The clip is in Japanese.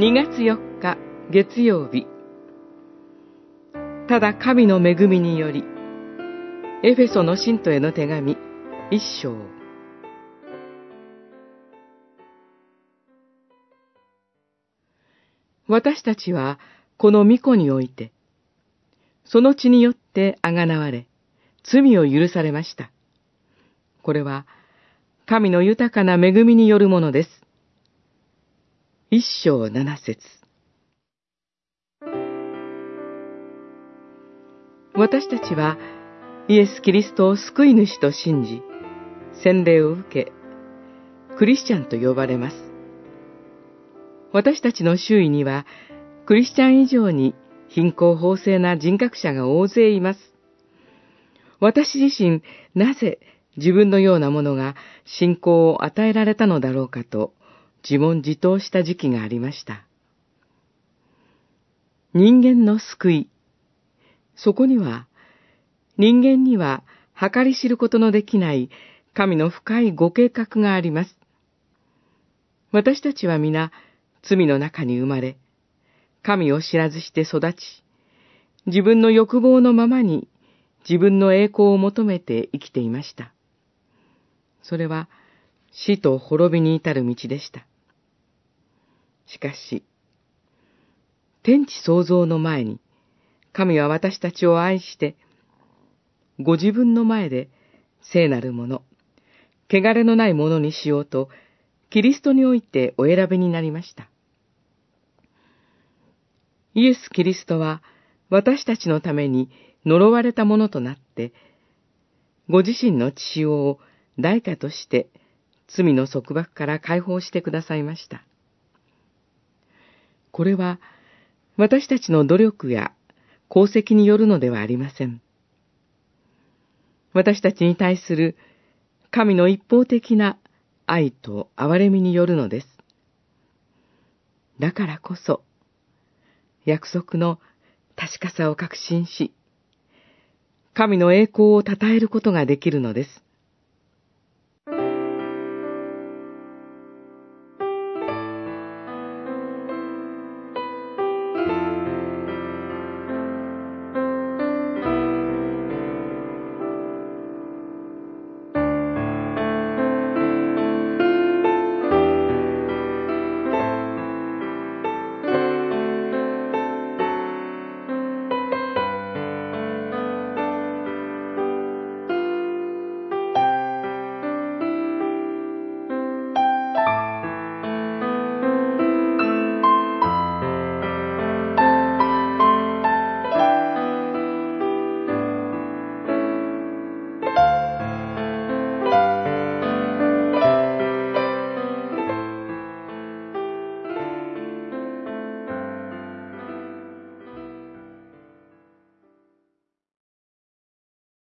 2月4日月曜日ただ神の恵みによりエフェソの信徒への手紙一章私たちはこの御子においてその血によってあがなわれ罪を許されました。これは神の豊かな恵みによるものです。一章七節私たちはイエス・キリストを救い主と信じ、洗礼を受け、クリスチャンと呼ばれます。私たちの周囲には、クリスチャン以上に貧困法制な人格者が大勢います。私自身、なぜ自分のようなものが信仰を与えられたのだろうかと自問自答した時期がありました。人間の救い。そこには、人間には計り知ることのできない神の深いご計画があります。私たちは皆罪の中に生まれ、神を知らずして育ち、自分の欲望のままに自分の栄光を求めて生きていました。それは死と滅びに至る道でした。しかし、天地創造の前に、神は私たちを愛して、ご自分の前で聖なるもの、汚れのないものにしようと、キリストにおいてお選びになりました。イエス・キリストは私たちのために呪われたものとなって、ご自身の血潮を代価として罪の束縛から解放してくださいました。これは私たちの努力や功績によるのではありません。私たちに対する神の一方的な愛と憐れみによるのです。だからこそ、約束の確かさを確信し、神の栄光を称えることができるのです。